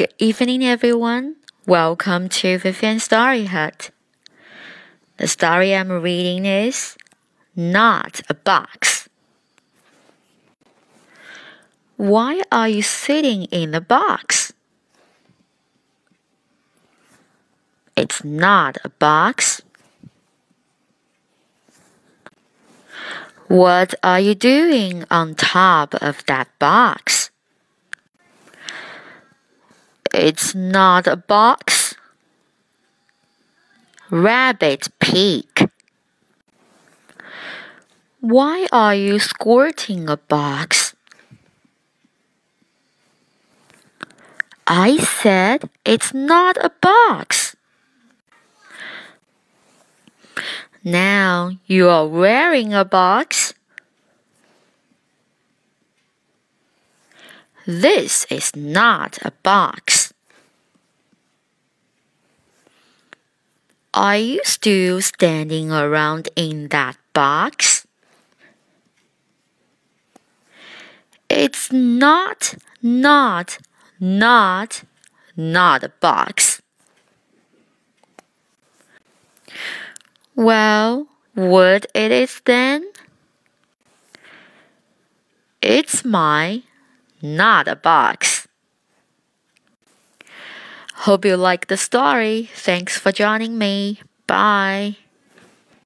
Good evening, everyone. Welcome to Vivian Story Hut. The story I'm reading is Not a Box. Why are you sitting in the box? It's not a box. What are you doing on top of that box? It's not a box. Rabbit peek. Why are you squirting a box? I said it's not a box. Now you are wearing a box. This is not a box. Are you still standing around in that box? It's not, not, not, not a box. Well, what it is then? It's my not a box. Hope you like the story. Thanks for joining me. Bye.